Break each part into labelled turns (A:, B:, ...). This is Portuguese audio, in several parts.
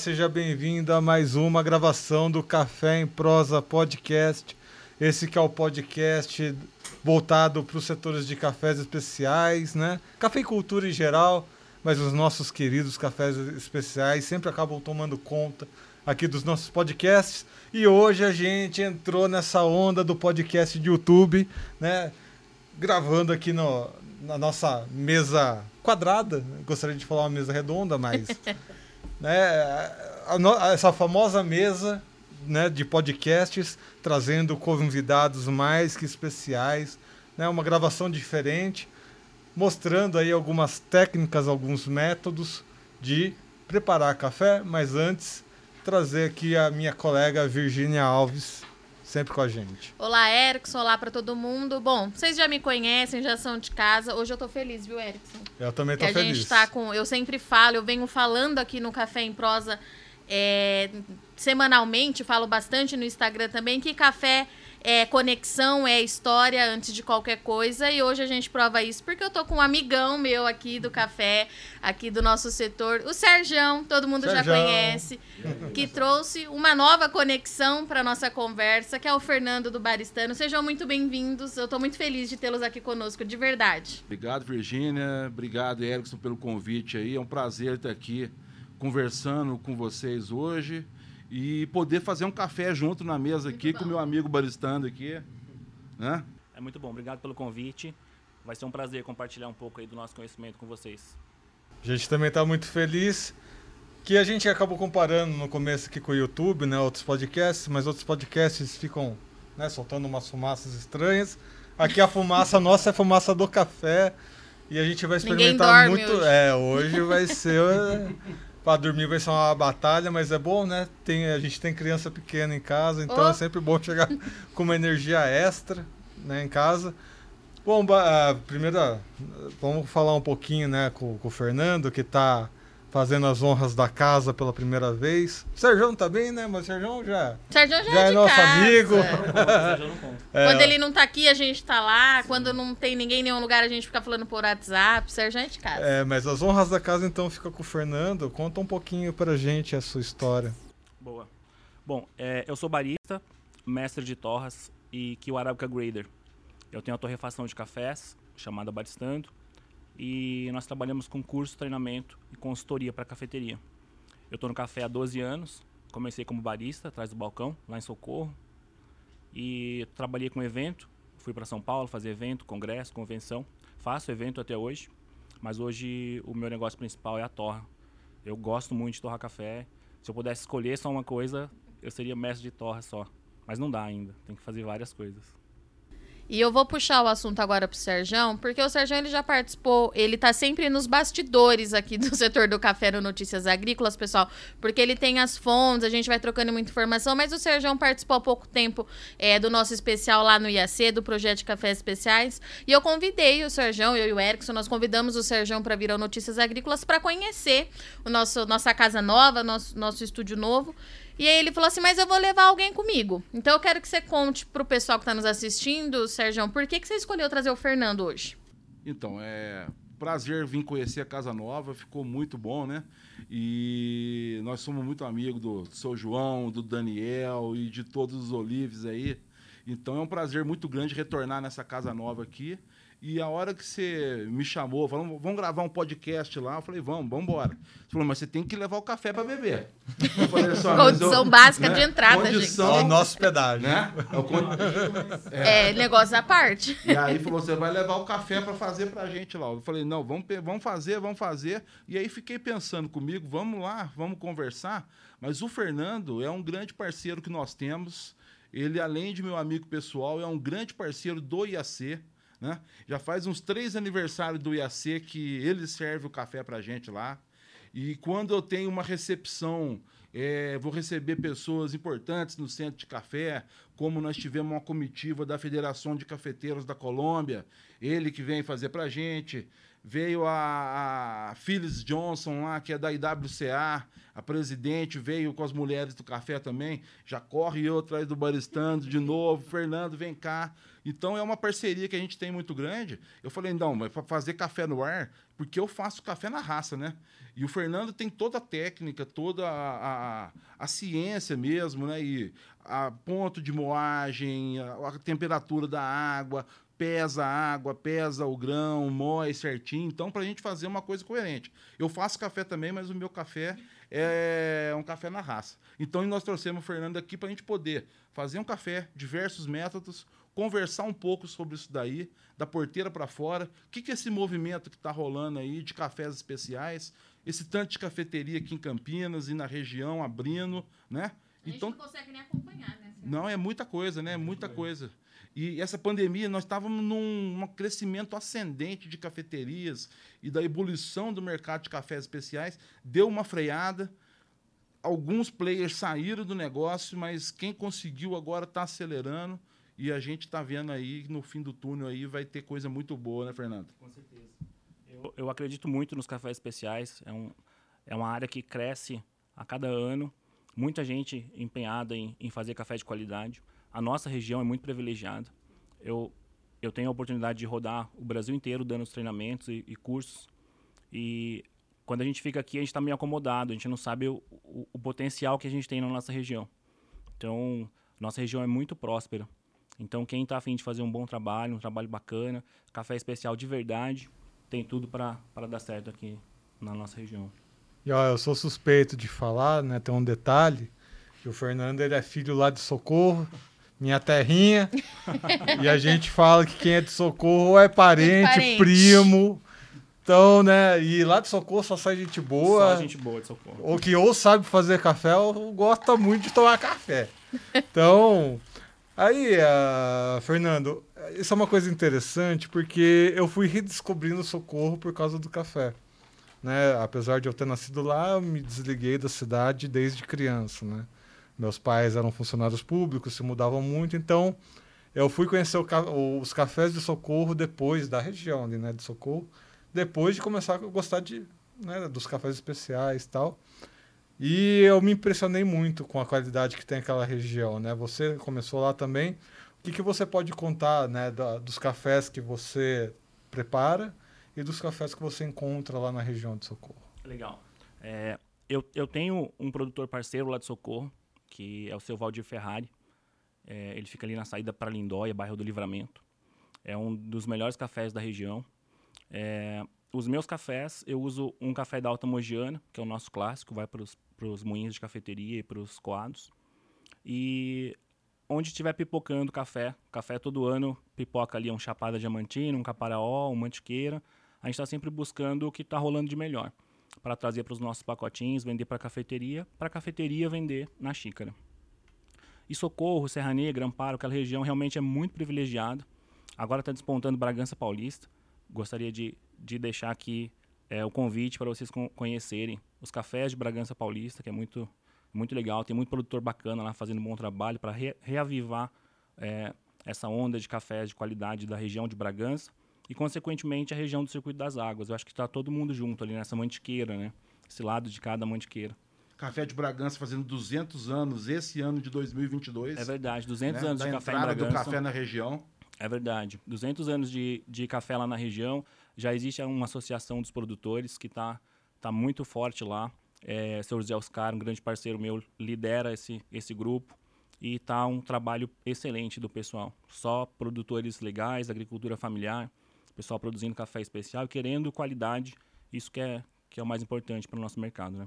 A: Seja bem-vindo a mais uma gravação do Café em Prosa Podcast. Esse que é o podcast voltado para os setores de cafés especiais, né? Cafeicultura em geral, mas os nossos queridos cafés especiais sempre acabam tomando conta aqui dos nossos podcasts. E hoje a gente entrou nessa onda do podcast de YouTube, né? Gravando aqui no, na nossa mesa quadrada. Gostaria de falar uma mesa redonda, mas. né, essa famosa mesa né, de podcasts, trazendo convidados mais que especiais, né, uma gravação diferente, mostrando aí algumas técnicas, alguns métodos de preparar café, mas antes trazer aqui a minha colega Virgínia Alves, sempre com a gente.
B: Olá, Erickson, olá para todo mundo. Bom, vocês já me conhecem, já são de casa. Hoje eu tô feliz, viu, Erickson?
A: Eu também tô
B: que
A: feliz.
B: A gente tá com, eu sempre falo, eu venho falando aqui no Café em Prosa é, semanalmente, falo bastante no Instagram também, que café é conexão, é história antes de qualquer coisa. E hoje a gente prova isso porque eu tô com um amigão meu aqui do café, aqui do nosso setor, o Serjão, todo mundo Serjão. já conhece, que trouxe uma nova conexão para nossa conversa, que é o Fernando do Baristano. Sejam muito bem-vindos. Eu tô muito feliz de tê-los aqui conosco, de verdade.
C: Obrigado, Virgínia. Obrigado, Erickson, pelo convite aí. É um prazer estar aqui conversando com vocês hoje e poder fazer um café junto na mesa muito aqui bom. com meu amigo baristando aqui, né?
D: É muito bom, obrigado pelo convite. Vai ser um prazer compartilhar um pouco aí do nosso conhecimento com vocês.
A: A gente também está muito feliz que a gente acabou comparando no começo aqui com o YouTube, né, outros podcasts, mas outros podcasts ficam, né, soltando umas fumaças estranhas. Aqui a fumaça nossa é a fumaça do café e a gente vai experimentar muito,
B: hoje.
A: é, hoje vai ser para dormir vai ser uma batalha, mas é bom, né? Tem, a gente tem criança pequena em casa, então oh. é sempre bom chegar com uma energia extra né, em casa. Bom, a primeira, vamos falar um pouquinho né, com, com o Fernando, que está fazendo as honras da casa pela primeira vez. O Sérgio tá bem, né? Mas o Sérgio já,
B: Sérgio já,
A: já
B: é,
A: é nosso
B: casa.
A: amigo.
B: É. Quando ele não tá aqui, a gente tá lá. Sim. Quando não tem ninguém em nenhum lugar, a gente fica falando por WhatsApp. O Sérgio é de casa.
A: É, mas as honras da casa então fica com o Fernando. Conta um pouquinho pra gente a sua história.
D: Boa. Bom, é, eu sou barista, mestre de torras e Kill Arabica Grader. Eu tenho a torrefação de cafés, chamada Baristando e nós trabalhamos com curso, treinamento e consultoria para cafeteria. Eu estou no café há 12 anos, comecei como barista atrás do balcão, lá em Socorro, e trabalhei com evento, fui para São Paulo fazer evento, congresso, convenção, faço evento até hoje, mas hoje o meu negócio principal é a torra. Eu gosto muito de torrar café. Se eu pudesse escolher só uma coisa, eu seria mestre de torra só. Mas não dá ainda, tem que fazer várias coisas.
B: E eu vou puxar o assunto agora pro Serjão, porque o Serjão ele já participou, ele tá sempre nos bastidores aqui do setor do café no Notícias Agrícolas, pessoal, porque ele tem as fontes, a gente vai trocando muita informação, mas o Serjão participou há pouco tempo é, do nosso especial lá no IAC, do projeto de cafés especiais, e eu convidei o Serjão, eu e o Erickson, nós convidamos o Serjão para vir ao Notícias Agrícolas para conhecer o nosso nossa casa nova, nosso nosso estúdio novo. E aí ele falou assim: Mas eu vou levar alguém comigo. Então eu quero que você conte pro pessoal que tá nos assistindo, Sérgio, por que, que você escolheu trazer o Fernando hoje?
C: Então, é prazer vir conhecer a Casa Nova, ficou muito bom, né? E nós somos muito amigos do seu João, do Daniel e de todos os Olives aí. Então é um prazer muito grande retornar nessa casa nova aqui e a hora que você me chamou, falou, vamos gravar um podcast lá, eu falei, vamos, vamos embora. Você falou, mas você tem que levar o café para beber.
B: Eu falei, só, Condição eu, básica né? de entrada, Condição,
A: gente. O nosso pedágio.
C: Né?
B: É, é, negócio à parte.
C: E aí falou, você vai levar o café para fazer para a gente lá. Eu falei, não, vamos, vamos fazer, vamos fazer. E aí fiquei pensando comigo, vamos lá, vamos conversar. Mas o Fernando é um grande parceiro que nós temos. Ele, além de meu amigo pessoal, é um grande parceiro do IAC. Né? Já faz uns três aniversários do IAC que ele serve o café para gente lá. E quando eu tenho uma recepção, é, vou receber pessoas importantes no centro de café, como nós tivemos uma comitiva da Federação de Cafeteiros da Colômbia, ele que vem fazer para a gente. Veio a, a Phyllis Johnson lá, que é da IWCA, a presidente veio com as mulheres do café também, já corre eu atrás do baristando de novo, Fernando, vem cá. Então é uma parceria que a gente tem muito grande. Eu falei, não, mas para fazer café no ar, porque eu faço café na raça, né? E o Fernando tem toda a técnica, toda a, a, a ciência mesmo, né? E a ponto de moagem, a, a temperatura da água, pesa a água, pesa o grão, moe certinho. Então, para a gente fazer uma coisa coerente. Eu faço café também, mas o meu café é um café na raça. Então, nós trouxemos o Fernando aqui para a gente poder fazer um café, diversos métodos, conversar um pouco sobre isso daí, da porteira para fora. O que, que é esse movimento que está rolando aí de cafés especiais? Esse tanto de cafeteria aqui em Campinas e na região abrindo, né?
B: A gente
C: então,
B: não consegue nem acompanhar, né?
C: não, é muita coisa, né? Muita coisa. E essa pandemia, nós estávamos num um crescimento ascendente de cafeterias e da ebulição do mercado de cafés especiais. Deu uma freada. Alguns players saíram do negócio, mas quem conseguiu agora está acelerando. E a gente está vendo aí que no fim do túnel aí vai ter coisa muito boa, né, Fernando?
D: Com certeza. Eu, eu acredito muito nos cafés especiais. É, um, é uma área que cresce a cada ano. Muita gente empenhada em, em fazer café de qualidade. A nossa região é muito privilegiada. Eu, eu tenho a oportunidade de rodar o Brasil inteiro dando os treinamentos e, e cursos. E quando a gente fica aqui, a gente está meio acomodado. A gente não sabe o, o, o potencial que a gente tem na nossa região. Então, nossa região é muito próspera. Então, quem está afim de fazer um bom trabalho, um trabalho bacana, café especial de verdade, tem tudo para dar certo aqui na nossa região.
A: E eu sou suspeito de falar, né? Tem um detalhe, que o Fernando ele é filho lá de Socorro, minha terrinha. e a gente fala que quem é de Socorro é parente,
B: parente.
A: primo. Então, né? E lá de Socorro só sai gente boa.
D: Só gente boa de socorro.
A: Ou que ou sabe fazer café ou gosta muito de tomar café. Então, aí, ah, Fernando, isso é uma coisa interessante porque eu fui redescobrindo Socorro por causa do café. Né? Apesar de eu ter nascido lá, eu me desliguei da cidade desde criança, né? Meus pais eram funcionários públicos, se mudavam muito, então eu fui conhecer os cafés de Socorro depois da região ali, né, de Socorro, depois de começar a gostar de, né, dos cafés especiais e tal. E eu me impressionei muito com a qualidade que tem aquela região, né? Você começou lá também. O que, que você pode contar, né, da- dos cafés que você prepara e dos cafés que você encontra lá na região de Socorro?
D: Legal. É, eu, eu tenho um produtor parceiro lá de Socorro, que é o seu Valdir Ferrari. É, ele fica ali na saída para Lindóia, bairro do Livramento. É um dos melhores cafés da região. É, os meus cafés, eu uso um café da Alta Mogiana, que é o nosso clássico, vai para os moinhos de cafeteria e para os coados. E onde estiver pipocando café, café todo ano pipoca ali um chapada diamantina, um caparaó, um mantiqueira. A gente está sempre buscando o que está rolando de melhor para trazer para os nossos pacotinhos, vender para a cafeteria, para a cafeteria vender na xícara. E Socorro, Serra Negra, Amparo, aquela região realmente é muito privilegiada. Agora está despontando Bragança Paulista. Gostaria de, de deixar aqui é, o convite para vocês con- conhecerem os cafés de Bragança Paulista, que é muito, muito legal. Tem muito produtor bacana lá fazendo um bom trabalho para re, reavivar é, essa onda de cafés de qualidade da região de Bragança e, consequentemente, a região do Circuito das Águas. Eu acho que está todo mundo junto ali nessa mantiqueira, né? Esse lado de cada mantiqueira.
C: Café de Bragança fazendo 200 anos esse ano de 2022.
D: É verdade, 200
C: né?
D: anos
C: da
D: de café em
C: entrada do
D: Bragança.
C: café na região.
D: É verdade. 200 anos de, de café lá na região. Já existe uma associação dos produtores que está tá muito forte lá. É, seu José Oscar, um grande parceiro meu, lidera esse, esse grupo. E está um trabalho excelente do pessoal. Só produtores legais, agricultura familiar, pessoal produzindo café especial e querendo qualidade. Isso que é, que é o mais importante para o nosso mercado, né?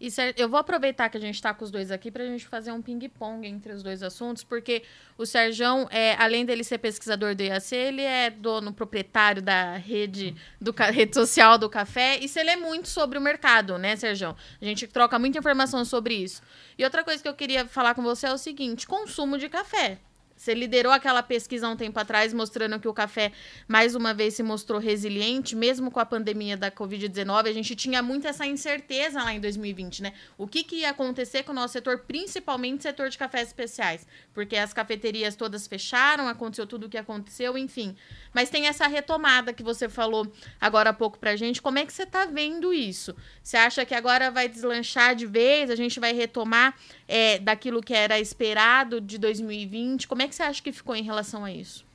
B: E eu vou aproveitar que a gente está com os dois aqui para a gente fazer um ping-pong entre os dois assuntos, porque o Serjão, é, além dele ser pesquisador do IAC, ele é dono proprietário da rede, do, rede social do café, e você lê muito sobre o mercado, né, Serjão? A gente troca muita informação sobre isso. E outra coisa que eu queria falar com você é o seguinte: consumo de café. Você liderou aquela pesquisa há um tempo atrás, mostrando que o café, mais uma vez, se mostrou resiliente, mesmo com a pandemia da Covid-19. A gente tinha muito essa incerteza lá em 2020, né? O que, que ia acontecer com o nosso setor, principalmente setor de cafés especiais? Porque as cafeterias todas fecharam, aconteceu tudo o que aconteceu, enfim. Mas tem essa retomada que você falou agora há pouco pra gente. Como é que você tá vendo isso? Você acha que agora vai deslanchar de vez? A gente vai retomar é, daquilo que era esperado de 2020? Como é que você acha que ficou em relação a isso?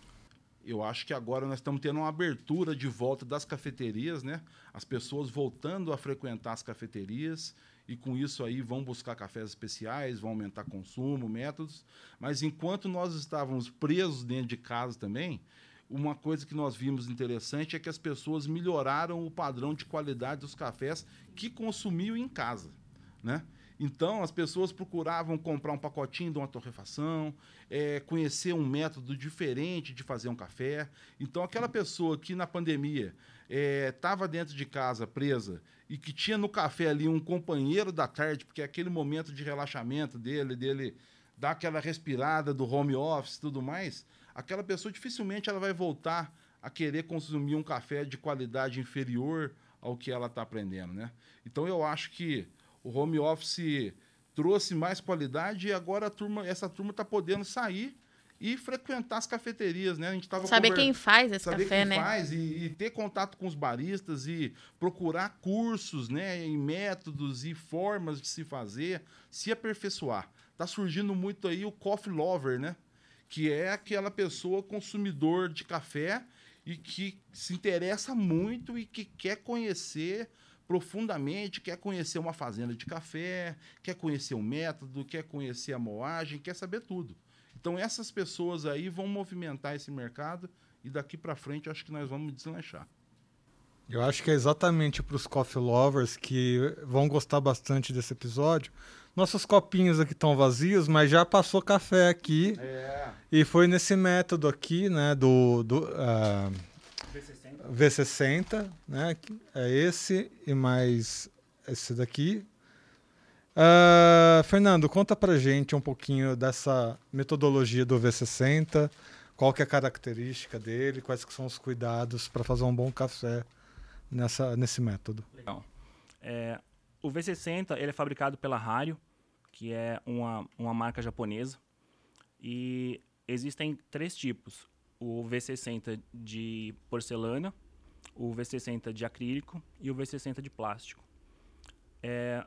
C: Eu acho que agora nós estamos tendo uma abertura de volta das cafeterias, né? As pessoas voltando a frequentar as cafeterias e com isso aí vão buscar cafés especiais, vão aumentar consumo, métodos. Mas enquanto nós estávamos presos dentro de casa também, uma coisa que nós vimos interessante é que as pessoas melhoraram o padrão de qualidade dos cafés que consumiam em casa, né? Então, as pessoas procuravam comprar um pacotinho de uma torrefação, é, conhecer um método diferente de fazer um café. Então, aquela pessoa que na pandemia estava é, dentro de casa presa e que tinha no café ali um companheiro da tarde, porque é aquele momento de relaxamento dele, dele dar aquela respirada do home office e tudo mais, aquela pessoa dificilmente ela vai voltar a querer consumir um café de qualidade inferior ao que ela está aprendendo, né? Então eu acho que o home office trouxe mais qualidade e agora turma, essa turma está podendo sair e frequentar as cafeterias, né? A gente tava
B: saber quem faz esse
C: saber
B: café,
C: quem
B: né?
C: Faz e, e, ter contato com os baristas e procurar cursos, né? Em métodos e formas de se fazer, se aperfeiçoar. Tá surgindo muito aí o coffee lover, né? Que é aquela pessoa consumidor de café e que se interessa muito e que quer conhecer profundamente, quer conhecer uma fazenda de café, quer conhecer o método, quer conhecer a moagem, quer saber tudo. Então essas pessoas aí vão movimentar esse mercado e daqui para frente acho que nós vamos deslanchar.
A: Eu acho que é exatamente para os coffee lovers que vão gostar bastante desse episódio. Nossos copinhos aqui estão vazios, mas já passou café aqui.
C: É.
A: E foi nesse método aqui, né, do, do uh, V60, né? É esse e mais esse daqui. Uh, Fernando, conta pra gente um pouquinho dessa metodologia do V60, qual que é a característica dele, quais que são os cuidados para fazer um bom café nessa, nesse método.
D: Legal. É, o V60 ele é fabricado pela Hario, que é uma, uma marca japonesa, e existem três tipos o V60 de porcelana, o V60 de acrílico e o V60 de plástico. É,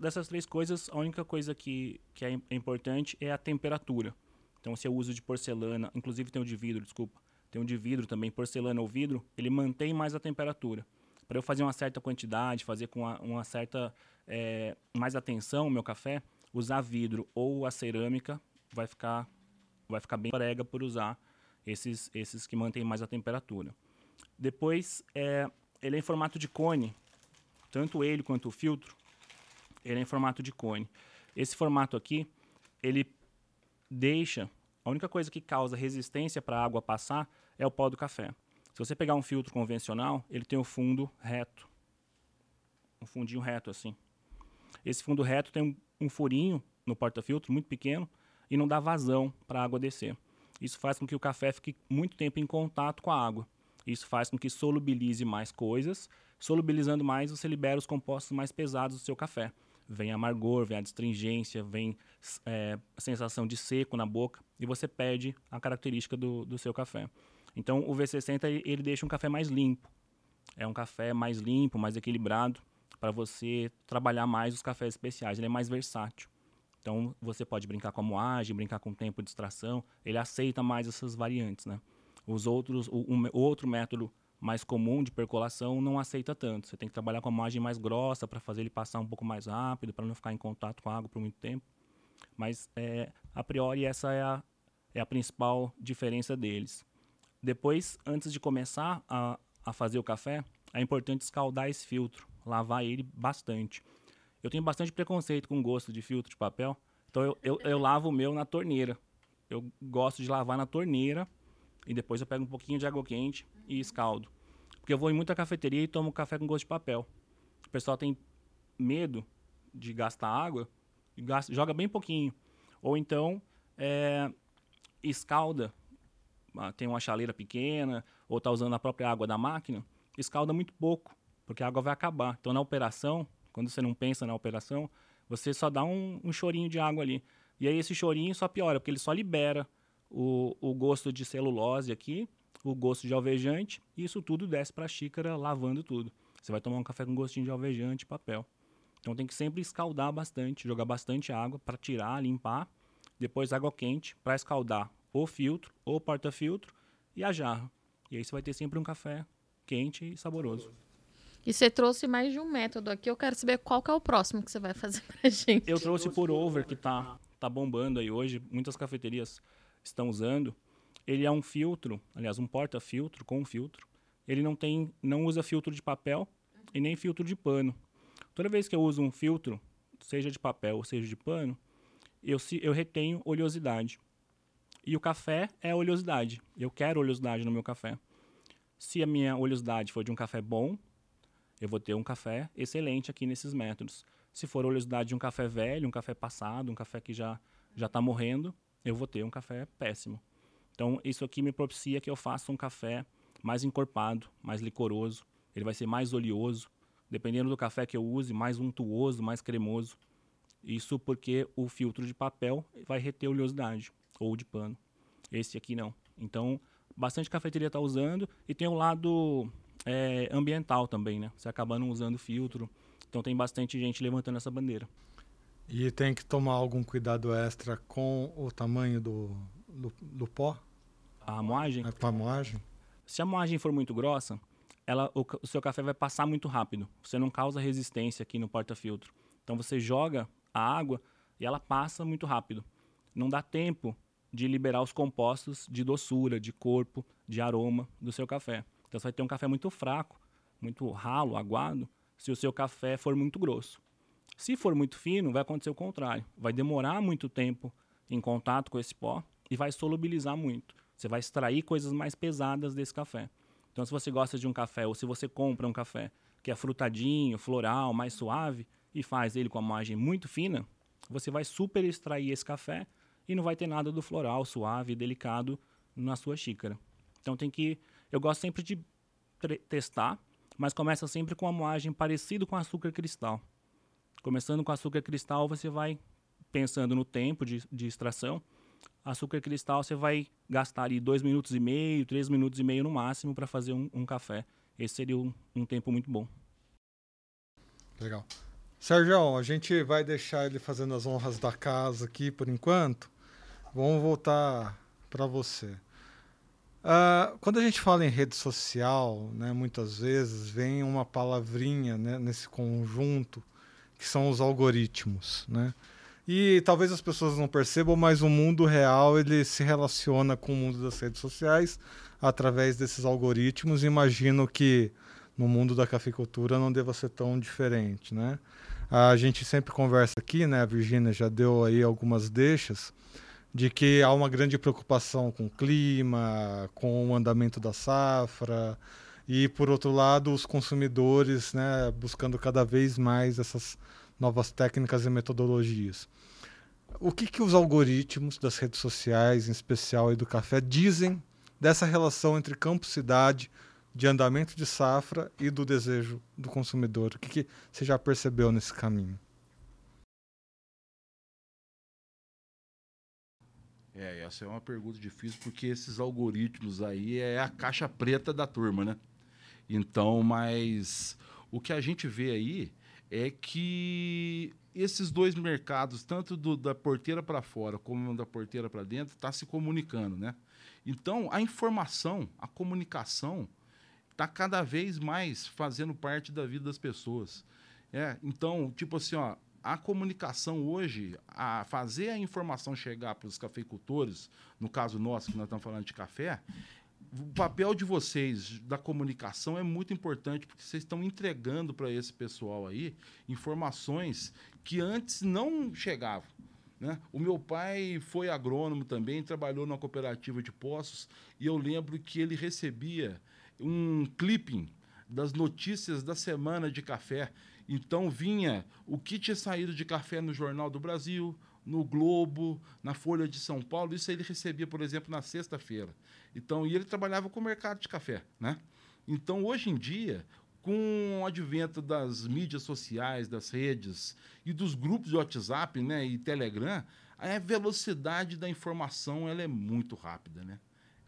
D: dessas três coisas, a única coisa que, que é, é importante é a temperatura. Então, se eu uso de porcelana, inclusive tem o de vidro, desculpa, tem o de vidro também, porcelana ou vidro, ele mantém mais a temperatura. Para eu fazer uma certa quantidade, fazer com uma, uma certa é, mais atenção o meu café, usar vidro ou a cerâmica vai ficar vai ficar bem prega por usar esses, esses que mantêm mais a temperatura. Depois, é, ele é em formato de cone, tanto ele quanto o filtro, ele é em formato de cone. Esse formato aqui, ele deixa, a única coisa que causa resistência para a água passar é o pó do café. Se você pegar um filtro convencional, ele tem o fundo reto, um fundinho reto assim. Esse fundo reto tem um, um furinho no porta-filtro muito pequeno e não dá vazão para a água descer. Isso faz com que o café fique muito tempo em contato com a água. Isso faz com que solubilize mais coisas. Solubilizando mais, você libera os compostos mais pesados do seu café. Vem amargor, vem a astringência, vem é, a sensação de seco na boca e você perde a característica do, do seu café. Então, o V60 ele deixa um café mais limpo. É um café mais limpo, mais equilibrado, para você trabalhar mais os cafés especiais. Ele é mais versátil. Então você pode brincar com a moagem, brincar com o tempo de extração, ele aceita mais essas variantes, né? Os outros, o, um, outro método mais comum de percolação não aceita tanto. Você tem que trabalhar com a moagem mais grossa para fazer ele passar um pouco mais rápido, para não ficar em contato com a água por muito tempo. Mas é, a priori essa é a, é a principal diferença deles. Depois, antes de começar a, a fazer o café, é importante escaldar esse filtro, lavar ele bastante. Eu tenho bastante preconceito com gosto de filtro de papel, então eu, eu, eu lavo o meu na torneira. Eu gosto de lavar na torneira e depois eu pego um pouquinho de água quente e escaldo. Porque eu vou em muita cafeteria e tomo café com gosto de papel. O pessoal tem medo de gastar água e gasta, joga bem pouquinho. Ou então é, escalda, ah, tem uma chaleira pequena, ou está usando a própria água da máquina, escalda muito pouco, porque a água vai acabar. Então, na operação, quando você não pensa na operação, você só dá um, um chorinho de água ali. E aí esse chorinho só piora, porque ele só libera o, o gosto de celulose aqui, o gosto de alvejante, e isso tudo desce para a xícara, lavando tudo. Você vai tomar um café com gostinho de alvejante papel. Então tem que sempre escaldar bastante, jogar bastante água para tirar, limpar. Depois água quente para escaldar o filtro, ou porta-filtro e a jarra. E aí você vai ter sempre um café quente e saboroso.
B: E você trouxe mais de um método aqui. Eu quero saber qual que é o próximo que você vai fazer pra gente.
D: Eu trouxe por over que tá tá bombando aí hoje, muitas cafeterias estão usando. Ele é um filtro, aliás, um porta-filtro com um filtro. Ele não tem, não usa filtro de papel e nem filtro de pano. Toda vez que eu uso um filtro, seja de papel ou seja de pano, eu, eu retenho oleosidade. E o café é oleosidade. Eu quero oleosidade no meu café. Se a minha oleosidade for de um café bom, eu vou ter um café excelente aqui nesses métodos. Se for oleosidade de um café velho, um café passado, um café que já já está morrendo, eu vou ter um café péssimo. Então, isso aqui me propicia que eu faça um café mais encorpado, mais licoroso. Ele vai ser mais oleoso. Dependendo do café que eu use, mais untuoso, mais cremoso. Isso porque o filtro de papel vai reter oleosidade, ou de pano. Esse aqui não. Então, bastante cafeteria está usando. E tem o lado é, ambiental também, né? Você acaba não usando filtro. Então tem bastante gente levantando essa bandeira.
A: E tem que tomar algum cuidado extra com o tamanho do, do, do pó?
D: A moagem?
A: A, a moagem?
D: Se a moagem for muito grossa, ela, o, o, seu café vai passar muito rápido. Você não causa resistência aqui no porta-filtro. Então você joga a água e ela passa muito rápido. Não dá tempo de liberar os compostos de doçura, de corpo, de aroma do seu café. Então você vai ter um café muito fraco, muito ralo, aguado, se o seu café for muito grosso. Se for muito fino, vai acontecer o contrário. Vai demorar muito tempo em contato com esse pó e vai solubilizar muito. Você vai extrair coisas mais pesadas desse café. Então, se você gosta de um café ou se você compra um café que é frutadinho, floral, mais suave e faz ele com a margem muito fina, você vai super extrair esse café e não vai ter nada do floral, suave, delicado na sua xícara. Então tem que eu gosto sempre de testar, mas começa sempre com uma moagem parecida com açúcar cristal. Começando com açúcar cristal, você vai pensando no tempo de, de extração. Açúcar cristal, você vai gastar ali dois minutos e meio, três minutos e meio no máximo para fazer um, um, café. Esse seria um, um tempo muito bom.
A: Legal. Sérgio, a gente vai deixar ele fazendo as honras da casa aqui por enquanto. Vamos voltar para você. Uh, quando a gente fala em rede social, né, muitas vezes vem uma palavrinha né, nesse conjunto que são os algoritmos, né? E talvez as pessoas não percebam, mas o mundo real ele se relaciona com o mundo das redes sociais através desses algoritmos. Imagino que no mundo da cafeicultura não deva ser tão diferente, né? A gente sempre conversa aqui, né? A Virginia já deu aí algumas deixas de que há uma grande preocupação com o clima, com o andamento da safra e por outro lado os consumidores, né, buscando cada vez mais essas novas técnicas e metodologias. O que, que os algoritmos das redes sociais, em especial e do café, dizem dessa relação entre campo-cidade, de andamento de safra e do desejo do consumidor? O que, que você já percebeu nesse caminho?
C: É, essa é uma pergunta difícil porque esses algoritmos aí é a caixa preta da turma, né? Então, mas o que a gente vê aí é que esses dois mercados, tanto do, da porteira para fora como da porteira para dentro, está se comunicando, né? Então, a informação, a comunicação está cada vez mais fazendo parte da vida das pessoas. É, então, tipo assim, ó, a comunicação hoje, a fazer a informação chegar para os cafeicultores, no caso nosso, que nós estamos falando de café, o papel de vocês da comunicação é muito importante, porque vocês estão entregando para esse pessoal aí informações que antes não chegavam. Né? O meu pai foi agrônomo também, trabalhou na cooperativa de poços, e eu lembro que ele recebia um clipping das notícias da semana de café. Então vinha o que tinha saído de café no Jornal do Brasil, no Globo, na Folha de São Paulo. Isso ele recebia, por exemplo, na sexta-feira. Então, e ele trabalhava com o mercado de café, né? Então, hoje em dia, com o advento das mídias sociais, das redes e dos grupos de WhatsApp, né, e Telegram, a velocidade da informação ela é muito rápida, né?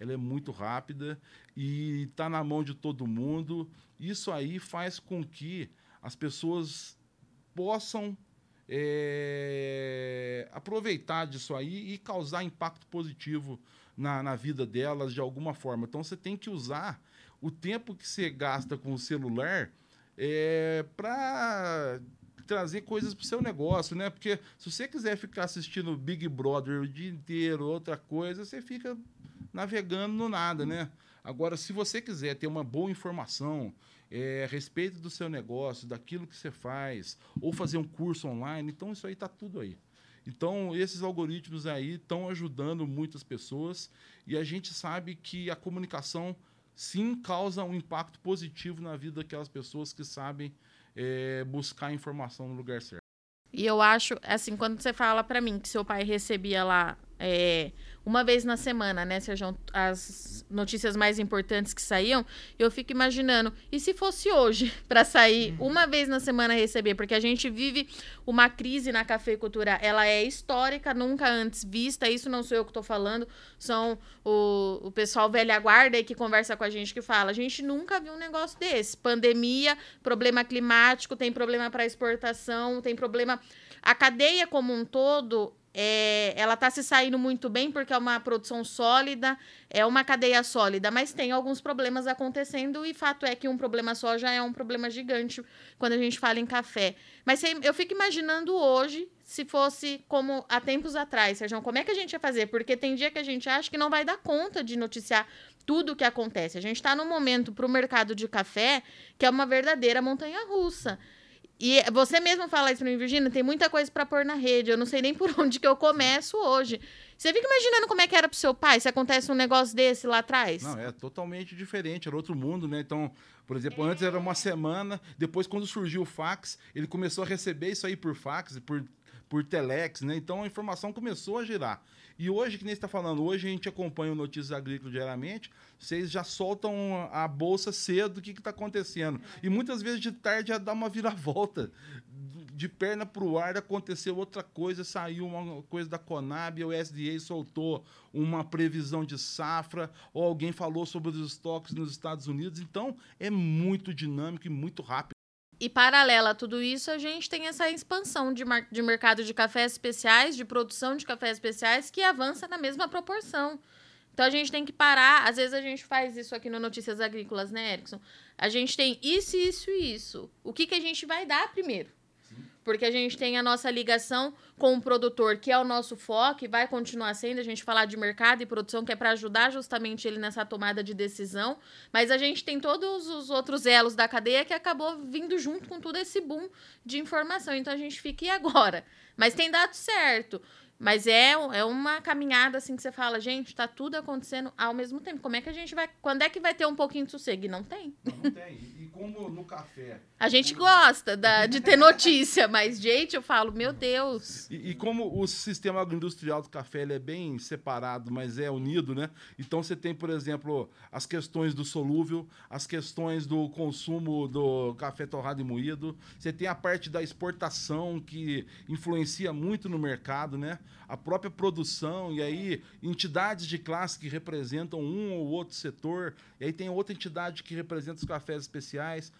C: Ela é muito rápida e está na mão de todo mundo. Isso aí faz com que as pessoas possam é, aproveitar disso aí e causar impacto positivo na, na vida delas de alguma forma. Então você tem que usar o tempo que você gasta com o celular é, para trazer coisas para o seu negócio, né? Porque se você quiser ficar assistindo Big Brother o dia inteiro, outra coisa, você fica navegando no nada, né? Agora, se você quiser ter uma boa informação é, respeito do seu negócio, daquilo que você faz, ou fazer um curso online, então isso aí está tudo aí. Então, esses algoritmos aí estão ajudando muitas pessoas e a gente sabe que a comunicação sim causa um impacto positivo na vida daquelas pessoas que sabem é, buscar informação no lugar certo.
B: E eu acho, assim, quando você fala para mim que seu pai recebia lá é, uma vez na semana, né, Sérgio, as notícias mais importantes que saíam, eu fico imaginando, e se fosse hoje, para sair uhum. uma vez na semana receber? Porque a gente vive uma crise na cafeicultura, ela é histórica, nunca antes vista, isso não sou eu que estou falando, são o, o pessoal velha guarda aí que conversa com a gente que fala, a gente nunca viu um negócio desse, pandemia, problema climático, tem problema para exportação, tem problema... A cadeia como um todo, é, ela está se saindo muito bem porque é uma produção sólida, é uma cadeia sólida, mas tem alguns problemas acontecendo e fato é que um problema só já é um problema gigante quando a gente fala em café. Mas eu fico imaginando hoje, se fosse como há tempos atrás, Sérgio, como é que a gente ia fazer? Porque tem dia que a gente acha que não vai dar conta de noticiar tudo o que acontece. A gente está num momento para o mercado de café que é uma verdadeira montanha russa. E você mesmo fala isso pra mim, Virginia, tem muita coisa para pôr na rede. Eu não sei nem por onde que eu começo hoje. Você fica imaginando como é que era pro seu pai se acontece um negócio desse lá atrás?
C: Não, é totalmente diferente, era outro mundo, né? Então, por exemplo, é. antes era uma semana, depois quando surgiu o fax, ele começou a receber isso aí por fax, por, por telex, né? Então a informação começou a girar. E hoje, que nem você está falando, hoje a gente acompanha o Notícias Agrícolas diariamente, vocês já soltam a bolsa cedo, o que está acontecendo. E muitas vezes de tarde já dá uma viravolta. De perna para o ar aconteceu outra coisa, saiu uma coisa da Conab, o SDA soltou uma previsão de safra, ou alguém falou sobre os estoques nos Estados Unidos. Então, é muito dinâmico e muito rápido.
B: E paralela a tudo isso, a gente tem essa expansão de, de mercado de cafés especiais, de produção de cafés especiais, que avança na mesma proporção. Então a gente tem que parar. Às vezes a gente faz isso aqui no Notícias Agrícolas, né, Erickson? A gente tem isso, isso e isso. O que, que a gente vai dar primeiro? porque a gente tem a nossa ligação com o produtor, que é o nosso foco, e vai continuar sendo a gente falar de mercado e produção, que é para ajudar justamente ele nessa tomada de decisão. Mas a gente tem todos os outros elos da cadeia que acabou vindo junto com todo esse boom de informação. Então a gente fica e agora? Mas tem dado certo. Mas é, é uma caminhada assim que você fala, gente, tá tudo acontecendo ao mesmo tempo. Como é que a gente vai. Quando é que vai ter um pouquinho de sossego? E não tem.
C: Não, não tem. Como no café.
B: A gente gosta da, de ter notícia, mas, gente, eu falo, meu Deus.
C: E, e como o sistema agroindustrial do café ele é bem separado, mas é unido, né? Então você tem, por exemplo, as questões do solúvel, as questões do consumo do café torrado e moído. Você tem a parte da exportação que influencia muito no mercado, né? A própria produção, e aí entidades de classe que representam um ou outro setor, e aí tem outra entidade que representa os cafés especiais.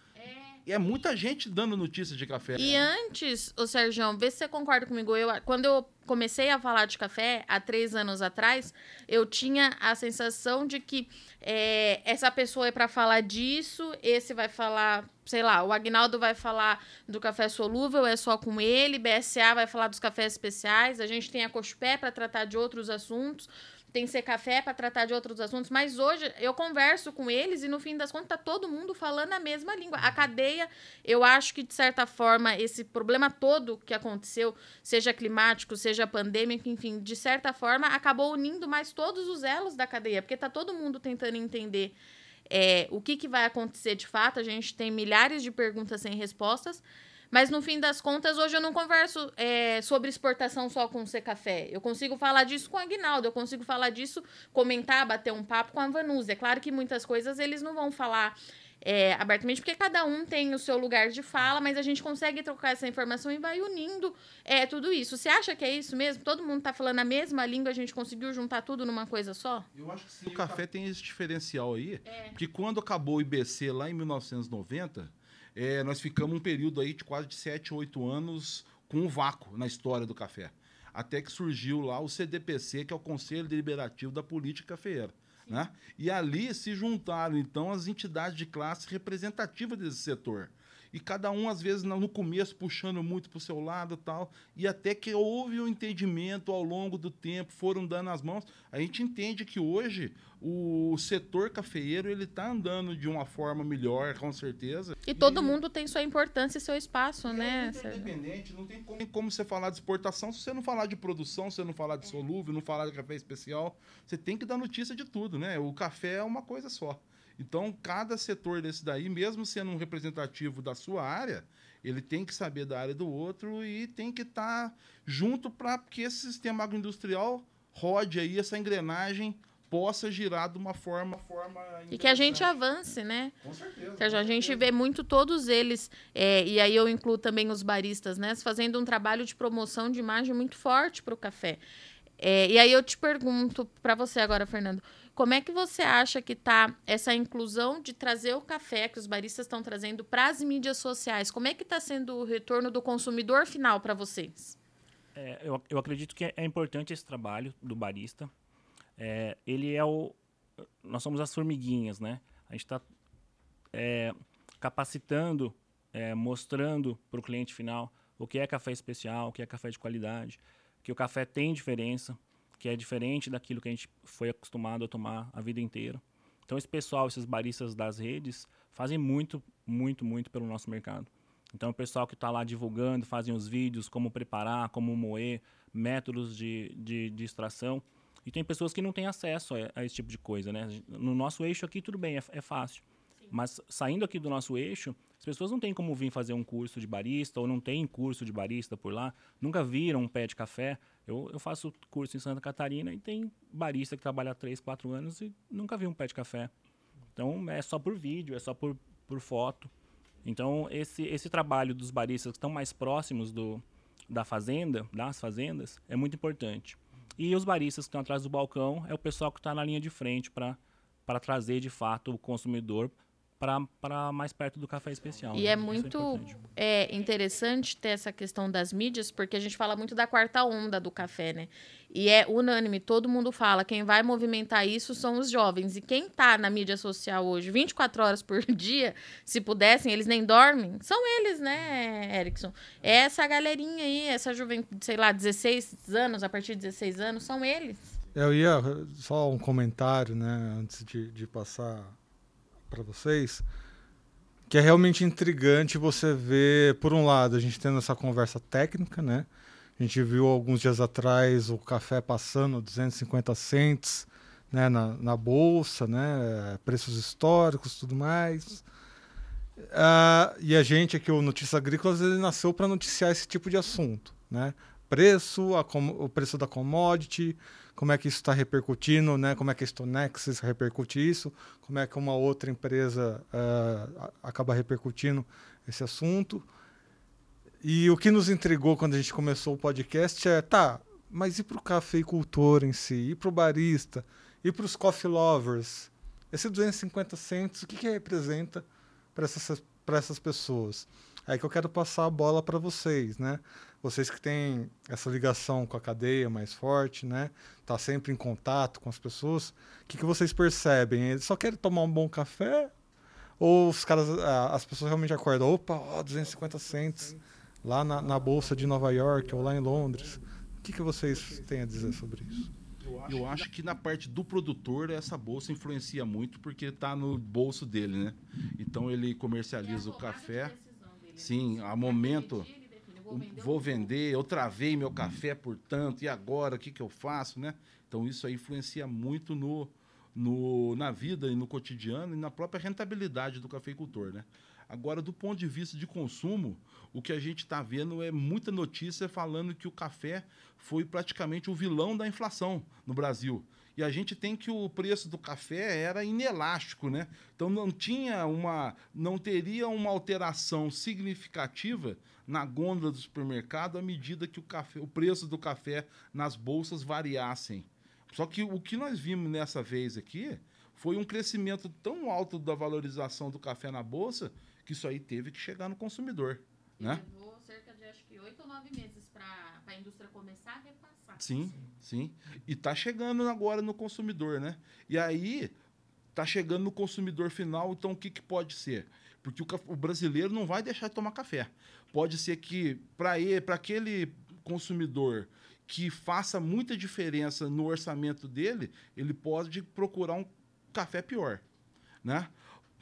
C: E é muita gente dando notícia de café.
B: E antes, o Sérgio, vê se você concorda comigo. Eu, quando eu comecei a falar de café, há três anos atrás, eu tinha a sensação de que é, essa pessoa é para falar disso, esse vai falar, sei lá, o Agnaldo vai falar do café solúvel, é só com ele, BSA vai falar dos cafés especiais, a gente tem a Cochupé para tratar de outros assuntos tem ser café para tratar de outros assuntos, mas hoje eu converso com eles e no fim das contas tá todo mundo falando a mesma língua. A cadeia, eu acho que de certa forma esse problema todo que aconteceu, seja climático, seja pandêmico, enfim, de certa forma acabou unindo mais todos os elos da cadeia, porque tá todo mundo tentando entender é, o que, que vai acontecer de fato. A gente tem milhares de perguntas sem respostas, Mas no fim das contas, hoje eu não converso é, sobre exportação só com o C Café. Eu consigo falar disso com o Aguinaldo, eu consigo falar disso, comentar, bater um papo com a Vanusa. É claro que muitas coisas eles não vão falar é, abertamente, porque cada um tem o seu lugar de fala, mas a gente consegue trocar essa informação e vai unindo é, tudo isso. Você acha que é isso mesmo? Todo mundo está falando a mesma língua, a gente conseguiu juntar tudo numa coisa só?
C: Eu acho que sim. O café tem esse diferencial aí, é. porque quando acabou o IBC lá em 1990, é, nós ficamos um período aí de quase de 7, 8 anos com um vácuo na história do café. Até que surgiu lá o CDPC, que é o Conselho Deliberativo da Política Cafeeira. Né? E ali se juntaram, então, as entidades de classe representativas desse setor e cada um, às vezes, no começo, puxando muito para o seu lado tal, e até que houve um entendimento ao longo do tempo, foram dando as mãos, a gente entende que hoje o setor cafeeiro ele está andando de uma forma melhor, com certeza.
B: E todo e... mundo tem sua importância e seu espaço,
C: e
B: né?
C: É independente, não tem como, como, você falar de exportação se você não falar de produção, se você não falar de solúvel, não falar de café especial. Você tem que dar notícia de tudo, né? O café é uma coisa só. Então, cada setor desse daí, mesmo sendo um representativo da sua área, ele tem que saber da área do outro e tem que estar tá junto para que esse sistema agroindustrial rode aí, essa engrenagem possa girar de uma forma, forma
B: e que a gente avance, né?
C: Com certeza.
B: Que a gente vê muito todos eles é, e aí eu incluo também os baristas, né? Fazendo um trabalho de promoção de imagem muito forte para o café. É, e aí eu te pergunto para você agora, Fernando, como é que você acha que está essa inclusão de trazer o café que os baristas estão trazendo para as mídias sociais? Como é que está sendo o retorno do consumidor final para vocês?
D: É, eu, eu acredito que é importante esse trabalho do barista. É, ele é o. Nós somos as formiguinhas, né? A gente está é, capacitando, é, mostrando para o cliente final o que é café especial, o que é café de qualidade, que o café tem diferença, que é diferente daquilo que a gente foi acostumado a tomar a vida inteira. Então, esse pessoal, esses baristas das redes, fazem muito, muito, muito pelo nosso mercado. Então, o pessoal que está lá divulgando, fazem os vídeos, como preparar, como moer, métodos de, de, de extração. E tem pessoas que não têm acesso a, a, esse tipo de coisa, né? No nosso eixo aqui, tudo bem, é, é fácil. Mas saindo aqui do nosso eixo, as pessoas não têm como vir fazer um curso de barista ou não tem curso de barista por lá, nunca viram um pé de café. Eu, eu faço curso em Santa Catarina e tem barista que trabalha há 3, 4 anos e nunca viu um pé de café. Então é só por vídeo, é só por, por foto. Então esse, esse trabalho dos baristas que estão mais próximos do, da fazenda, das fazendas, é muito importante. E os baristas que estão atrás do balcão é o pessoal que está na linha de frente para trazer de fato o consumidor para mais perto do café especial.
B: E né? é muito é, interessante ter essa questão das mídias, porque a gente fala muito da quarta onda do café, né? E é unânime, todo mundo fala, quem vai movimentar isso são os jovens. E quem está na mídia social hoje, 24 horas por dia, se pudessem, eles nem dormem, são eles, né, Erickson? É essa galerinha aí, essa juventude, sei lá, 16 anos, a partir de 16 anos, são eles.
A: Eu ia, só um comentário, né, antes de, de passar para vocês, que é realmente intrigante você ver, por um lado, a gente tendo essa conversa técnica, né? A gente viu alguns dias atrás o café passando 250 cents né, na, na bolsa, né? Preços históricos, tudo mais. Uh, e a gente aqui, o Notícias Agrícolas, ele nasceu para noticiar esse tipo de assunto, né? Preço, a, o preço da commodity, como é que isso está repercutindo, né? como é que a Stonexis repercute isso, como é que uma outra empresa uh, acaba repercutindo esse assunto. E o que nos intrigou quando a gente começou o podcast é, tá, mas e para o cafeicultor em si, e para o barista, e para os coffee lovers? Esse 250 centos, o que, que representa para essas, essas pessoas? É que eu quero passar a bola para vocês, né? Vocês que têm essa ligação com a cadeia mais forte, né? Tá sempre em contato com as pessoas. O que, que vocês percebem? Eles só querem tomar um bom café? Ou os caras, as pessoas realmente acordam, opa, ó, 250 cents lá na, na bolsa de Nova York ou lá em Londres. O que, que vocês têm a dizer sobre isso?
C: Eu acho que na parte do produtor essa bolsa influencia muito porque está no bolso dele, né? Então ele comercializa o café. Sim, a momento vou vender, eu travei meu café por tanto, e agora o que, que eu faço, né? Então isso aí influencia muito no, no, na vida e no cotidiano e na própria rentabilidade do cafeicultor, né? Agora, do ponto de vista de consumo, o que a gente está vendo é muita notícia falando que o café foi praticamente o vilão da inflação no Brasil. E a gente tem que o preço do café era inelástico, né? Então não tinha uma, não teria uma alteração significativa na gôndola do supermercado à medida que o, café, o preço do café nas bolsas variassem. Só que o que nós vimos nessa vez aqui foi um crescimento tão alto da valorização do café na bolsa que isso aí teve que chegar no consumidor. Né?
B: Levou cerca de acho que oito ou nove meses para a indústria começar a repassar.
C: Sim, sim. E está chegando agora no consumidor, né? E aí está chegando no consumidor final, então o que, que pode ser? Porque o, o brasileiro não vai deixar de tomar café. Pode ser que para aquele consumidor que faça muita diferença no orçamento dele, ele pode procurar um café pior, né?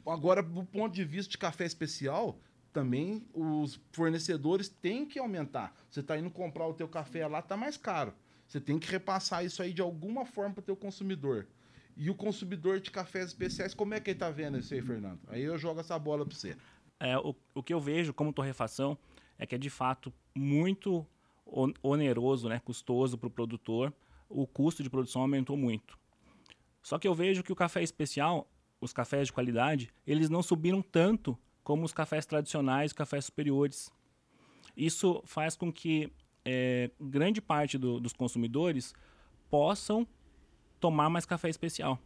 C: Agora, do ponto de vista de café especial, também os fornecedores têm que aumentar. Você está indo comprar o teu café lá, está mais caro. Você tem que repassar isso aí de alguma forma para o teu consumidor. E o consumidor de cafés especiais, como é que ele está vendo isso aí, Fernando? Aí eu jogo essa bola para você.
D: É, o, o que eu vejo como torrefação é que é de fato muito oneroso, né, custoso para o produtor. O custo de produção aumentou muito. Só que eu vejo que o café especial, os cafés de qualidade, eles não subiram tanto como os cafés tradicionais, cafés superiores. Isso faz com que é, grande parte do, dos consumidores possam tomar mais café especial.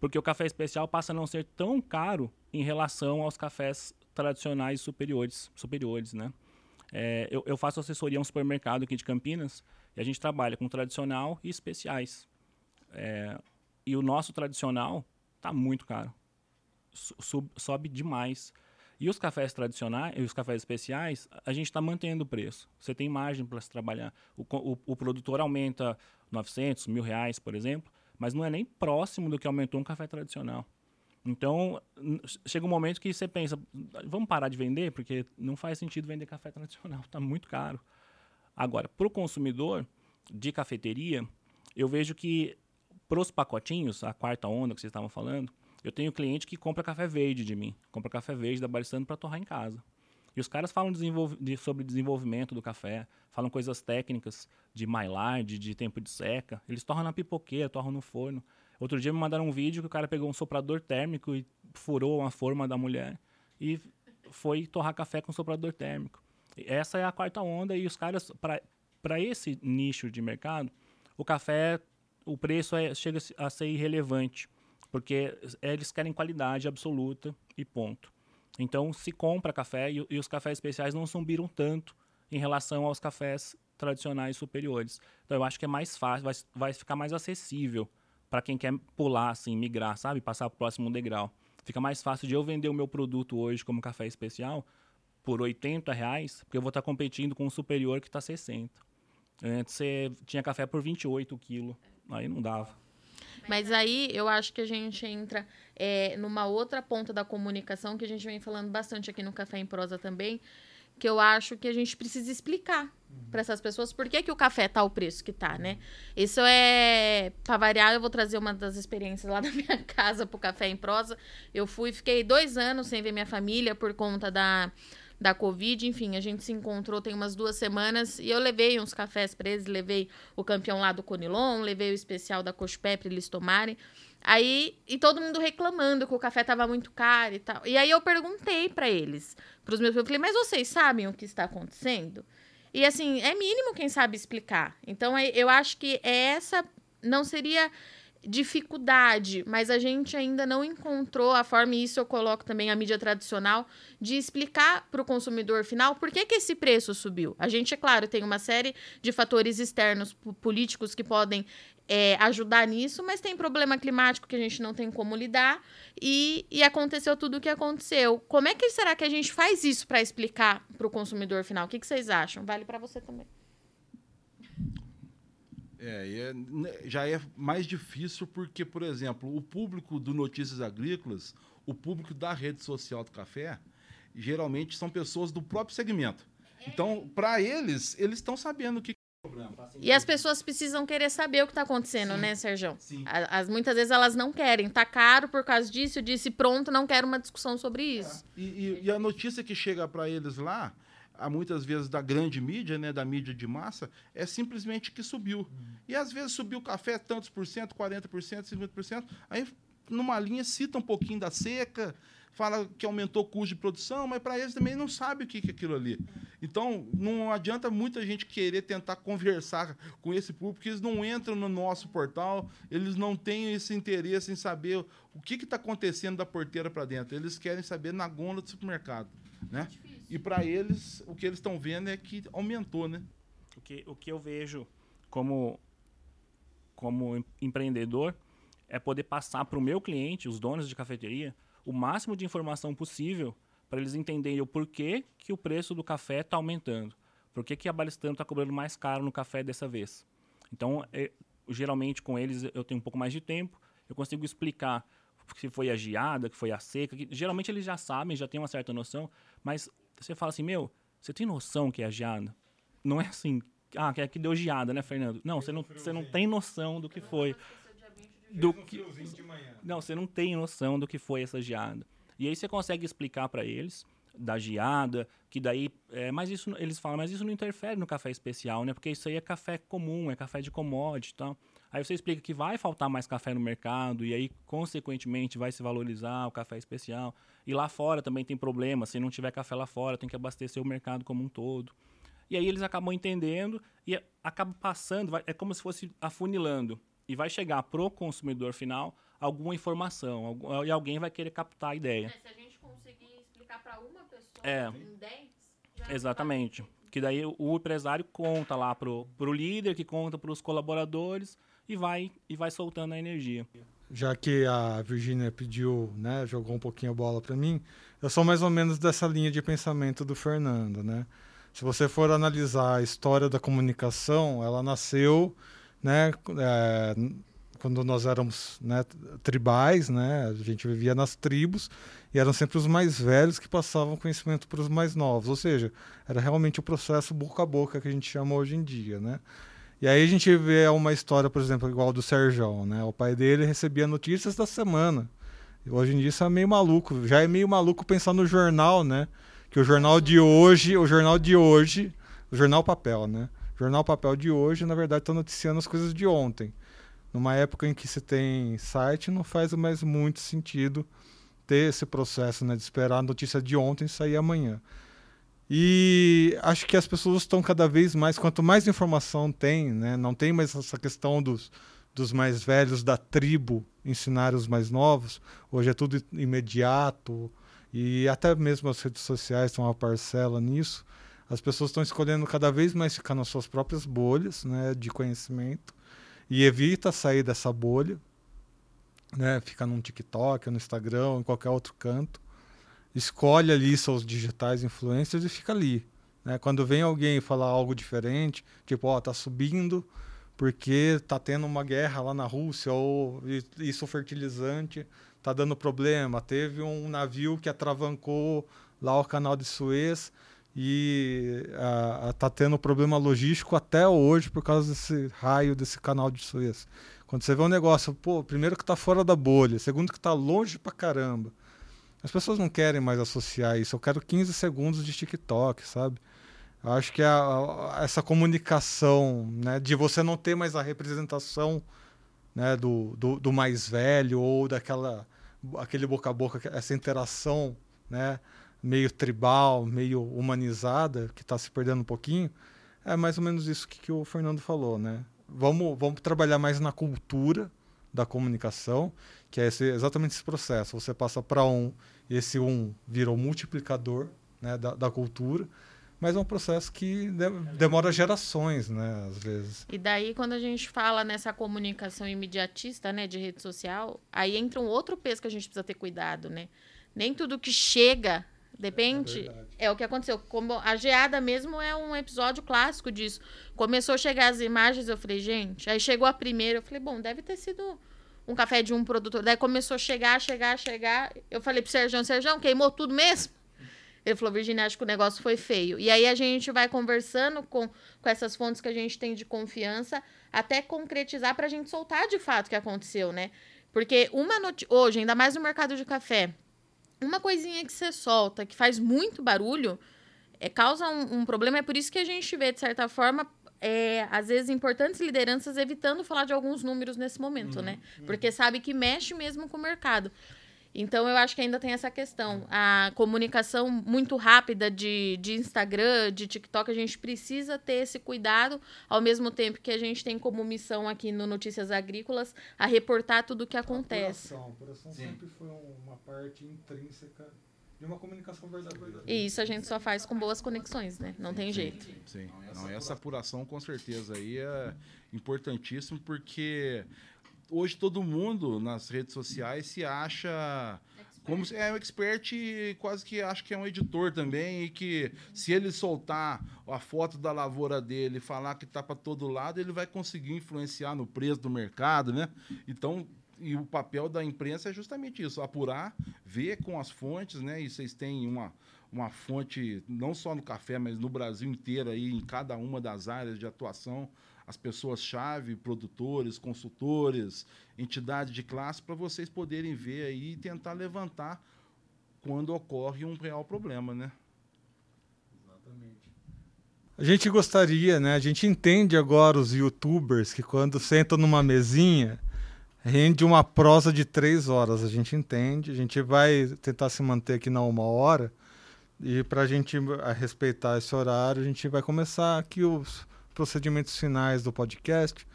D: Porque o café especial passa a não ser tão caro em relação aos cafés tradicionais superiores, superiores né? É, eu, eu, faço assessoria a um supermercado aqui de Campinas e a gente trabalha com tradicional e especiais. É, e o nosso tradicional está muito caro. Sub, sobe demais. E os cafés tradicionais e os cafés especiais, a gente está mantendo o preço. Você tem margem para se trabalhar. O, o, o, produtor aumenta 900, mil reais, por exemplo, mas não é nem próximo do que aumentou um café tradicional. Então, chega um momento que você pensa, vamos parar de vender, porque não faz sentido vender café tradicional, está muito caro. Agora, para o consumidor de cafeteria, eu vejo que para os pacotinhos, a quarta onda que vocês estavam falando, eu tenho cliente que compra café verde de mim, compra café verde da Baristando para torrar em casa. E os caras falam de, sobre desenvolvimento do café, falam coisas técnicas de maillard, de tempo de seca. Eles torram na pipoqueira, torram no forno. Outro dia me mandaram um vídeo que o cara pegou um soprador térmico e furou a forma da mulher e foi torrar café com soprador térmico. Essa é a quarta onda e os caras, para esse nicho de mercado, o café, o preço é, chega a ser irrelevante porque eles querem qualidade absoluta e ponto. Então se compra café e, e os cafés especiais não subiram tanto em relação aos cafés tradicionais superiores. Então eu acho que é mais fácil, vai, vai ficar mais acessível para quem quer pular, assim, migrar, sabe? Passar para o próximo degrau. Fica mais fácil de eu vender o meu produto hoje como café especial por 80 reais, porque eu vou estar tá competindo com um superior que está 60. Antes você tinha café por 28 quilos, aí não dava.
B: Mas aí eu acho que a gente entra é, numa outra ponta da comunicação que a gente vem falando bastante aqui no Café em Prosa também, que eu acho que a gente precisa explicar uhum. para essas pessoas por que, que o café tá o preço que tá, né? Isso é. Para variar, eu vou trazer uma das experiências lá da minha casa pro Café em Prosa. Eu fui, fiquei dois anos sem ver minha família por conta da da Covid. Enfim, a gente se encontrou tem umas duas semanas e eu levei uns cafés para eles, levei o campeão lá do Conilon, levei o especial da Cochupé para eles tomarem. Aí, e todo mundo reclamando que o café tava muito caro e tal. E aí eu perguntei para eles, para os meus eu falei, mas vocês sabem o que está acontecendo? E assim, é mínimo quem sabe explicar. Então, é, eu acho que essa não seria dificuldade, mas a gente ainda não encontrou a forma, e isso eu coloco também a mídia tradicional, de explicar para o consumidor final por que, que esse preço subiu. A gente, é claro, tem uma série de fatores externos políticos que podem é, ajudar nisso, mas tem problema climático que a gente não tem como lidar e, e aconteceu tudo o que aconteceu. Como é que será que a gente faz isso para explicar para o consumidor final? O que, que vocês acham? Vale para você também.
C: É, é, né, já é mais difícil porque, por exemplo, o público do Notícias Agrícolas, o público da rede social do café, geralmente são pessoas do próprio segmento. Então, para eles, eles estão sabendo o que
B: E as pessoas precisam querer saber o que está acontecendo, né, Sérgio?
C: Sim.
B: As, muitas vezes elas não querem. Tá caro por causa disso, disse pronto, não quero uma discussão sobre isso.
C: E, e- e a notícia que chega para eles lá, há muitas vezes da grande mídia, né, da mídia de massa, é simplesmente que subiu. E às vezes subiu o café tantos por cento, 40%, 50%, aí numa linha cita um pouquinho da seca, fala que aumentou o custo de produção, mas para eles também não sabe o que que é aquilo ali. Então, não adianta muita gente querer tentar conversar com esse público, porque eles não entram no nosso portal, eles não têm esse interesse em saber o que está acontecendo da porteira para dentro. Eles querem saber na gôndola do supermercado. Né? E para eles, o que eles estão vendo é que aumentou, né?
D: O que, o que eu vejo como, como em- empreendedor é poder passar para o meu cliente, os donos de cafeteria, o máximo de informação possível para eles entenderem o porquê que o preço do café está aumentando. Por que, que a Balistano está cobrando mais caro no café dessa vez? Então, é, geralmente com eles eu tenho um pouco mais de tempo, eu consigo explicar se foi a geada, que foi a seca. Que, geralmente eles já sabem, já têm uma certa noção, mas você fala assim, meu, você tem noção que é geada? Não é assim, ah, que é que deu geada, né, Fernando? Não, você não, você não tem noção do que foi. Do que, não, você não tem noção do que foi essa geada. E aí você consegue explicar para eles da geada, que daí, é, mas isso eles falam, mas isso não interfere no café especial, né? Porque isso aí é café comum, é café de commodity, e tal. Aí você explica que vai faltar mais café no mercado e aí consequentemente vai se valorizar o café especial. E lá fora também tem problema, se não tiver café lá fora, tem que abastecer o mercado como um todo. E aí eles acabam entendendo e acaba passando, vai- é como se fosse afunilando. E vai chegar pro consumidor final alguma informação, algum- e alguém vai querer captar a ideia.
B: Se a gente conseguir explicar para uma pessoa
D: É.
B: em 10, já
D: Exatamente. Que daí o- empresário conta lá pro, pro líder, que conta pros colaboradores e vai, e vai soltando a energia.
A: já que a Virginia pediu, né, jogou um pouquinho a bola para mim, eu sou mais ou menos dessa linha de pensamento do Fernando, né? Se você for analisar a história da comunicação, ela nasceu, né, é, quando nós éramos né, tribais, né, a gente vivia nas tribos e eram sempre os mais velhos que passavam conhecimento para os mais novos, ou seja, era realmente o processo boca a boca que a gente chama hoje em dia, né? E aí a gente vê uma história, por exemplo, igual do Serjão, né? O pai dele recebia notícias da semana. Hoje em dia isso é meio maluco. Já é meio maluco pensar no jornal, né? Que o jornal de hoje, o jornal de hoje, o jornal papel, né? O jornal papel de hoje, na verdade, está noticiando as coisas de ontem. Numa época em que se tem site, não faz mais muito sentido ter esse processo, né? De esperar a notícia de ontem sair amanhã. E acho que as pessoas estão cada vez mais, quanto mais informação tem, né, não tem mais essa questão dos, dos mais velhos da tribo ensinar os mais novos. Hoje é tudo imediato e até mesmo as redes sociais estão uma parcela nisso. As pessoas estão escolhendo cada vez mais ficar nas suas próprias bolhas né, de conhecimento e evita sair dessa bolha, né, ficar num TikTok, no Instagram, em qualquer outro canto escolhe ali seus digitais influencers e fica ali. Né? Quando vem alguém falar algo diferente, tipo, ó, tá subindo porque tá tendo uma guerra lá na Rússia, ou isso fertilizante tá dando problema. Teve um navio que atravancou lá o canal de Suez e ah, tá tendo problema logístico até hoje por causa desse raio desse canal de Suez. Quando você vê um negócio, pô, primeiro que tá fora da bolha, segundo que tá longe pra caramba. As pessoas não querem mais associar isso. Eu quero 15 segundos de TikTok, sabe? Eu acho que a- a- essa comunicação, né, de você não ter mais a representação né, do, do, do mais velho ou daquela aquele boca a boca, essa interação, né, meio tribal, meio humanizada, que está se perdendo um pouquinho, é mais ou menos isso que, que o Fernando falou, né? Vamos, vamos trabalhar mais na cultura da comunicação, que é esse, exatamente esse processo. Você passa para um, e esse um vira o multiplicador né, da, da cultura, mas é um processo que de- demora gerações, né, às vezes.
B: E daí, quando a gente fala nessa comunicação imediatista, né, de rede social, aí entra um outro peso que a gente precisa ter cuidado, né? Nem tudo que chega, depende,
A: verdade.
B: é, o que aconteceu. Como a geada mesmo é um episódio clássico disso. Começou a chegar as imagens, eu falei, gente, aí chegou a primeira, eu falei, bom, deve ter sido um café de um produtor. Daí começou a chegar, chegar, chegar. Eu falei pro Sérgio, Sérgio, queimou tudo mesmo? Ele falou, Virginia, acho que o negócio foi feio. E aí a gente vai conversando com, com essas fontes que a gente tem de confiança, até concretizar para a gente soltar de fato o que aconteceu, né? Porque uma hoje, ainda mais no mercado de café, uma coisinha que você solta, que faz muito barulho, é, causa um, um problema. É por isso que a gente vê, de certa forma, é, às vezes, importantes lideranças evitando falar de alguns números nesse momento, né? Porque sabe que mexe mesmo com o mercado. Então, eu acho que ainda tem essa questão. A comunicação muito rápida de, de Instagram, de TikTok, a gente precisa ter esse cuidado, ao mesmo tempo que a gente tem como missão aqui no Notícias Agrícolas a reportar tudo o que acontece.
A: Apuração. Apuração
C: Sim.
A: sempre foi uma parte intrínseca de uma comunicação verdadeira.
B: E isso a gente só faz com boas conexões, né? Não tem jeito.
C: Sim. Não, essa apuração com certeza aí é importantíssimo porque hoje todo mundo nas redes sociais se acha como se é um expert e quase que acha que é um editor também e que se ele soltar a foto da lavoura dele e falar que tá para todo lado, ele vai conseguir influenciar no preço do mercado, né? Então, e o papel da imprensa é justamente isso, apurar, ver com as fontes, né? E vocês têm uma uma fonte não só no café, mas no Brasil inteiro aí em cada uma das áreas de atuação, as pessoas-chave, produtores, consultores, entidades de classe, para vocês poderem ver aí e tentar levantar quando ocorre um real problema, né?
A: A gente gostaria, né? A gente entende agora os youtubers que quando sentam numa mesinha rende uma prosa de três horas. A gente entende. A gente vai tentar se manter aqui na uma hora. E para a gente a respeitar esse horário, a gente vai começar aqui os procedimentos finais do podcast.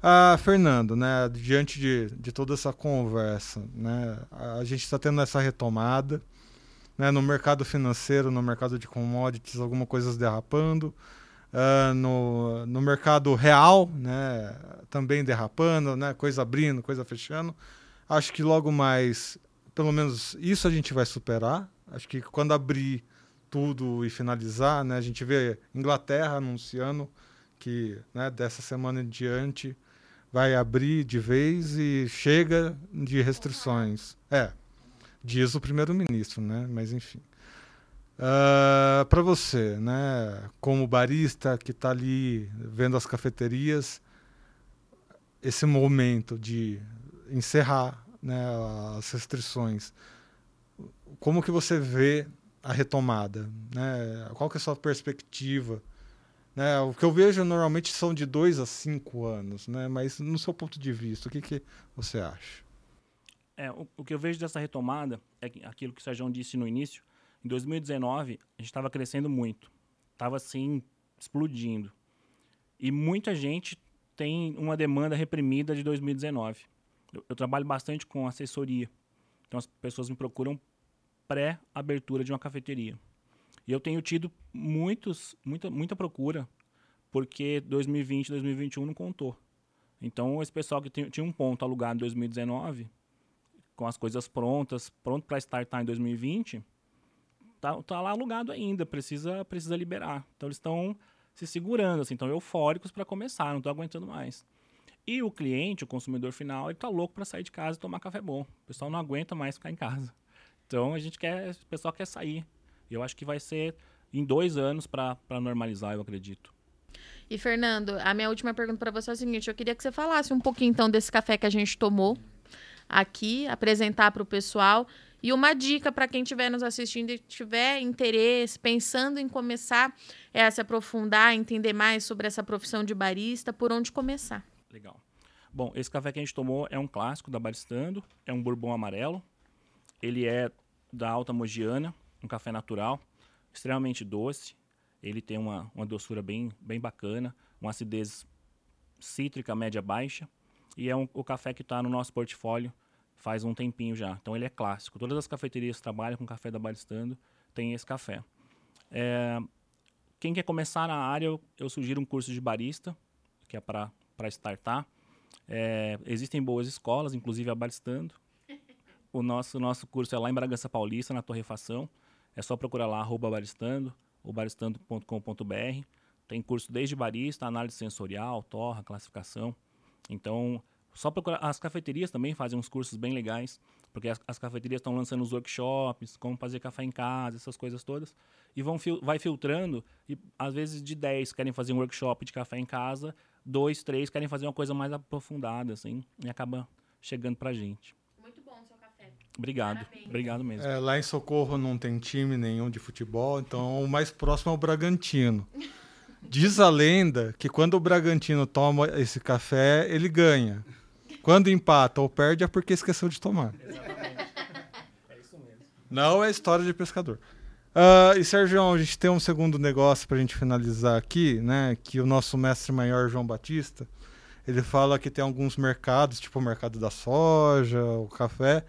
A: Ah, Fernando, né, diante de, de toda essa conversa, né, a gente está tendo essa retomada, né, no mercado financeiro, no mercado de commodities, algumas coisas derrapando, ah, no, no mercado real, né, também derrapando, né, coisa abrindo, coisa fechando. Acho que logo mais, pelo menos isso a gente vai superar. Acho que quando abrir tudo e finalizar, né, a gente vê Inglaterra anunciando que né, dessa semana em diante vai abrir de vez e chega de restrições. É, diz o primeiro-ministro, né? Mas enfim. Para você, né, como barista que está ali vendo as cafeterias, esse momento de encerrar né, as restrições, como que você vê a retomada? Né? Qual que é a sua perspectiva? Né? O que eu vejo normalmente são de dois a cinco anos, né? mas no seu ponto de vista, o que, que você acha?
D: É, o, o que eu vejo dessa retomada é aquilo que o Sérgio disse no início. Em 2019, a gente estava crescendo muito. Estava, assim, explodindo. E muita gente tem uma demanda reprimida de 2019. Eu, eu trabalho bastante com assessoria. Então, as pessoas me procuram pré-abertura de uma cafeteria. E eu tenho tido muitos, muita, muita procura, porque 2020 2021 não contou. Então, esse pessoal que tinha um ponto alugado em 2019, com as coisas prontas, pronto para startar em 2020, tá, tá lá alugado ainda, precisa, precisa liberar. Então, eles estão se segurando, assim, estão eufóricos para começar, não estão aguentando mais. E o cliente, o consumidor final, ele tá louco para sair de casa e tomar café bom. O pessoal não aguenta mais ficar em casa. Então, a gente quer, o pessoal quer sair. Eu acho que vai ser em dois anos para normalizar, eu acredito.
B: E, Fernando, a minha última pergunta para você é a seguinte: eu queria que você falasse um pouquinho, então, desse café que a gente tomou aqui, apresentar para o pessoal. E uma dica para quem estiver nos assistindo e tiver interesse, pensando em começar é, a se aprofundar, entender mais sobre essa profissão de barista, por onde começar.
D: Legal. Bom, esse café que a gente tomou é um clássico da Baristando, é um bourbon amarelo. Ele é da Alta Mogiana, um café natural, extremamente doce. Ele tem uma, uma doçura bem, bem bacana, uma acidez cítrica média baixa. E é um, o café que está no nosso portfólio faz um tempinho já. Então ele é clássico. Todas as cafeterias que trabalham com café da Baristando têm esse café. É, quem quer começar na área, eu, eu sugiro um curso de barista, que é para startar. É, existem boas escolas, inclusive a Baristando. O nosso, nosso curso é lá em Bragança Paulista, na Torrefação. É só procurar lá, arroba baristando, ou baristando.com.br. Tem curso desde barista, análise sensorial, torra, classificação. Então, Só procurar. As cafeterias também fazem uns cursos bem legais, porque as, as cafeterias estão lançando os workshops, como fazer café em casa, essas coisas todas. E vão fil vai filtrando, e às vezes de 10 querem fazer um workshop de café em casa, dois, três querem fazer uma coisa mais aprofundada, assim, e acaba chegando pra gente.
B: Muito bom o seu café.
D: Obrigado,
B: Parabéns.
D: obrigado mesmo.
A: É, lá em Socorro não tem time nenhum de futebol, então o mais próximo é o Bragantino. Diz a lenda que quando o Bragantino toma esse café, ele ganha. Quando empata ou perde é porque esqueceu de tomar.
D: É isso mesmo.
A: Não é história de pescador. Ah, e Sérgio, a gente tem um segundo negócio para a gente finalizar aqui, né? Que o nosso mestre maior João Batista, ele fala que tem alguns mercados, tipo o mercado da soja, o café,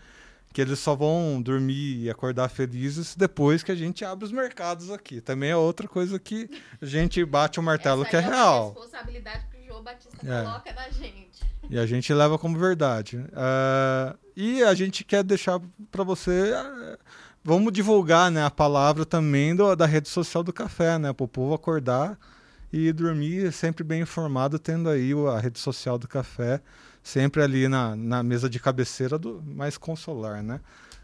A: que eles só vão dormir e acordar felizes depois que a gente abre os mercados aqui. Também é outra coisa que a gente bate o martelo
B: Essa
A: que é
B: uma
A: real.
B: responsabilidade o Batista
A: É.
B: coloca na gente.
A: E a gente leva como verdade. Ah, e a gente quer deixar para você. ah, vamos divulgar né, a palavra também do- da rede social do café, né? Para o povo acordar e dormir sempre bem informado, tendo aí a rede social do café, sempre ali na, na mesa de cabeceira do mais consolar, né?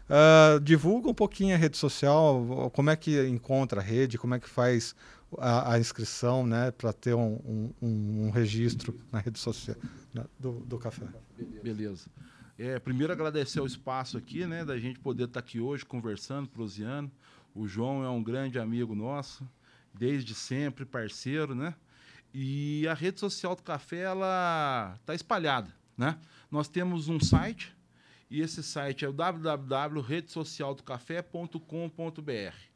A: Ah, divulga um pouquinho a rede social, como é que encontra a rede, como é que faz a, a inscrição, né, para ter um, um- um- registro na rede social do, do café.
C: Beleza. É, primeiro agradecer o espaço aqui, né, da gente poder estar aqui hoje conversando, proseando. O João é um grande amigo nosso, desde sempre, parceiro, né? E a rede social do café, ela tá espalhada, né? Nós temos um site, e esse site é o www.redesocialdocafé.com.br.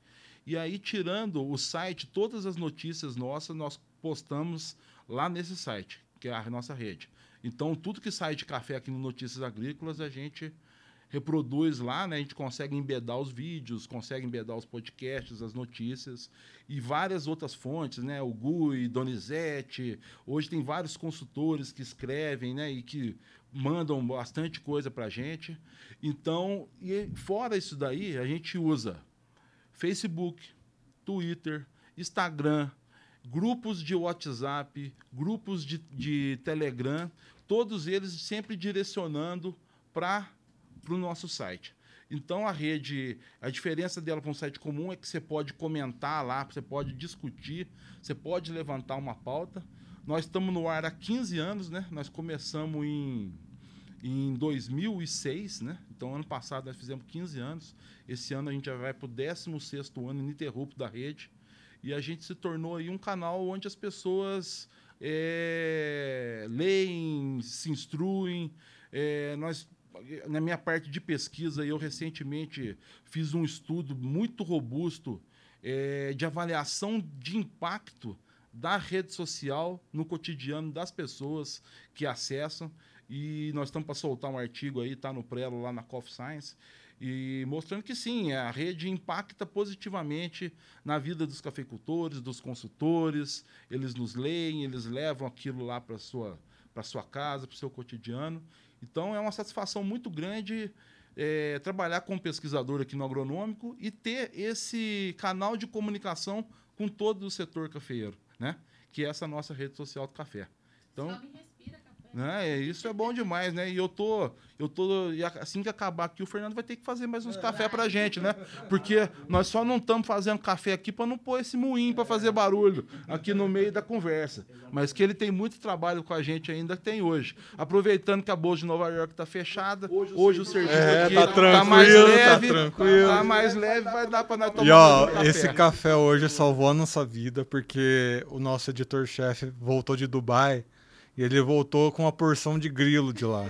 C: E aí, tirando o site, todas as notícias nossas nós postamos lá nesse site, que é a nossa rede. Então, tudo que sai de café aqui no Notícias Agrícolas, a gente reproduz lá, né? A gente consegue embedar os vídeos, consegue embedar os podcasts, as notícias e várias outras fontes, né? O Gui, Donizete, hoje tem vários consultores que escrevem, né? E que mandam bastante coisa para a gente. Então, e fora isso daí, a gente usa Facebook, Twitter, Instagram, grupos de WhatsApp, grupos de, de Telegram, todos eles sempre direcionando para o nosso site. Então a rede, a diferença dela para um site comum é que você pode comentar lá, você pode discutir, você pode levantar uma pauta. Nós estamos no ar há 15 anos, né? Nós começamos em, em 2006, né? Então ano passado nós fizemos 15 anos. Esse ano a gente já vai para o 16º ano ininterrupto da rede. E a gente se tornou aí um canal onde as pessoas é, leem, se instruem. É, nós, na minha parte de pesquisa, eu recentemente fiz um estudo muito robusto é, de avaliação de impacto da rede social no cotidiano das pessoas que acessam. E nós estamos para soltar um artigo aí, está no Prelo lá na Coffee Science, e mostrando que sim, a rede impacta positivamente na vida dos cafeicultores, dos consultores, eles nos leem, eles levam aquilo lá para sua para sua casa, para o seu cotidiano. Então é uma satisfação muito grande é, trabalhar como pesquisador aqui no agronômico e ter esse canal de comunicação com todo o setor cafeeiro, né? Que é essa nossa rede social do café. Então,
B: Come e respira café.
C: Né? Isso é bom demais, né? E eu tô, eu tô, e assim que acabar aqui, o Fernando vai ter que fazer mais uns café pra gente, né? Porque nós só não estamos fazendo café aqui para não pôr esse moinho para fazer barulho aqui no meio da conversa. Mas que ele tem muito trabalho com a gente ainda, tem hoje. Aproveitando que a Bolsa de Nova York tá fechada, hoje, o serviço
A: É,
C: aqui
A: tá tranquilo,
C: mais
A: tá
C: leve,
A: tranquilo.
C: tá mais leve, vai dar para nós tomar
A: E ó,
C: um café.
A: esse café hoje salvou a nossa vida porque o nosso editor-chefe voltou de Dubai e ele voltou com uma porção de grilo de lá.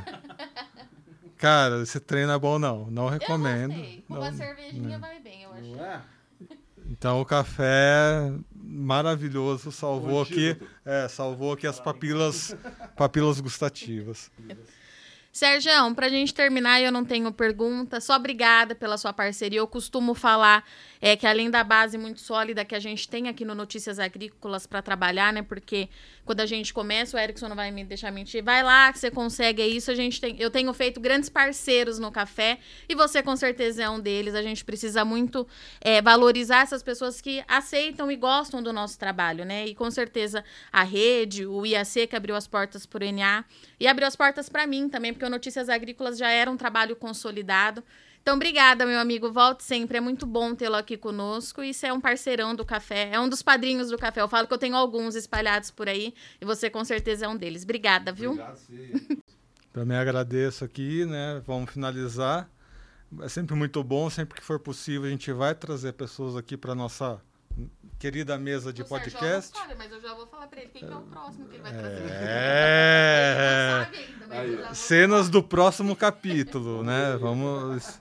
A: Cara, esse treino é bom não, não recomendo.
B: Com
A: Não-
B: uma cervejinha vai bem, eu acho.
C: Não é?
A: Então o café maravilhoso salvou
C: O
A: aqui, é, salvou aqui as papilas, papilas gustativas.
B: Sérgio, pra gente terminar, eu não tenho pergunta. Só obrigada pela sua parceria. Eu costumo falar é, que além da base muito sólida que a gente tem aqui no Notícias Agrícolas para trabalhar, né? Porque quando a gente começa, o Erickson não vai me deixar mentir. Vai lá que você consegue é isso. A gente tem, eu tenho feito grandes parceiros no café e você com certeza é um deles. A gente precisa muito é, valorizar essas pessoas que aceitam e gostam do nosso trabalho, né? E com certeza a rede, o IAC que abriu as portas para o NA e abriu as portas para mim também, porque o Notícias Agrícolas já era um trabalho consolidado. Então, obrigada, meu amigo. Volte sempre. É muito bom tê-lo aqui conosco. E você é um parceirão do café. É um dos padrinhos do café. Eu falo que eu tenho alguns espalhados por aí. E você, com certeza, é um deles. Obrigada, viu?
C: Obrigado, sim.
A: Também agradeço aqui, né? Vamos finalizar. É sempre muito bom. Sempre que for possível, a gente vai trazer pessoas aqui para nossa querida mesa de
B: O Sérgio
A: podcast.
B: não sabe, mas eu já vou falar pra ele quem que é o próximo que ele vai trazer.
A: É.
B: Ele não sabe ainda,
A: Cenas do próximo capítulo, né? Vamos.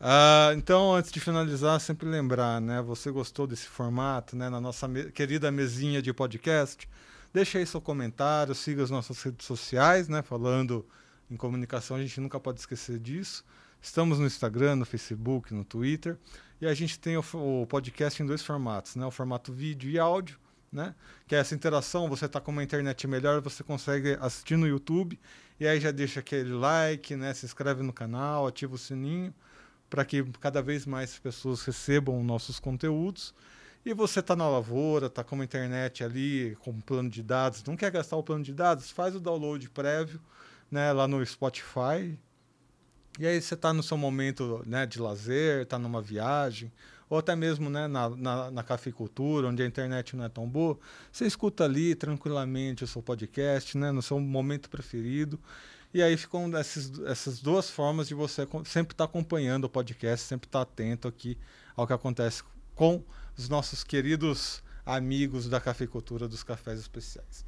A: Ah, então, antes de finalizar, sempre lembrar, né? Você gostou desse formato, né? Na nossa me- querida mesinha de podcast? Deixa aí seu comentário, siga as nossas redes sociais, né? Falando em comunicação, a gente nunca pode esquecer disso. Estamos no Instagram, no Facebook, no Twitter. E a gente tem o, o podcast em dois formatos, né? O formato vídeo e áudio, né? Que é essa interação, você está com uma internet melhor, você consegue assistir no YouTube. E aí já deixa aquele like, né? Se inscreve no canal, ativa o sininho para que cada vez mais pessoas recebam nossos conteúdos. E você está na lavoura, está com uma internet ali, com um plano de dados, não quer gastar o plano de dados? Faz o download prévio né, lá no Spotify. E aí você está no seu momento né, de lazer, está numa viagem, ou até mesmo né, na, na, na cafeicultura, onde a internet não é tão boa. Você escuta ali tranquilamente o seu podcast, né, no seu momento preferido. E aí ficam esses, essas duas formas de você sempre estar acompanhando o podcast, sempre estar atento aqui ao que acontece com os nossos queridos amigos da cafeicultura dos cafés especiais.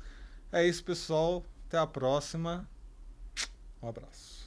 A: É isso, pessoal. Até a próxima. Um abraço.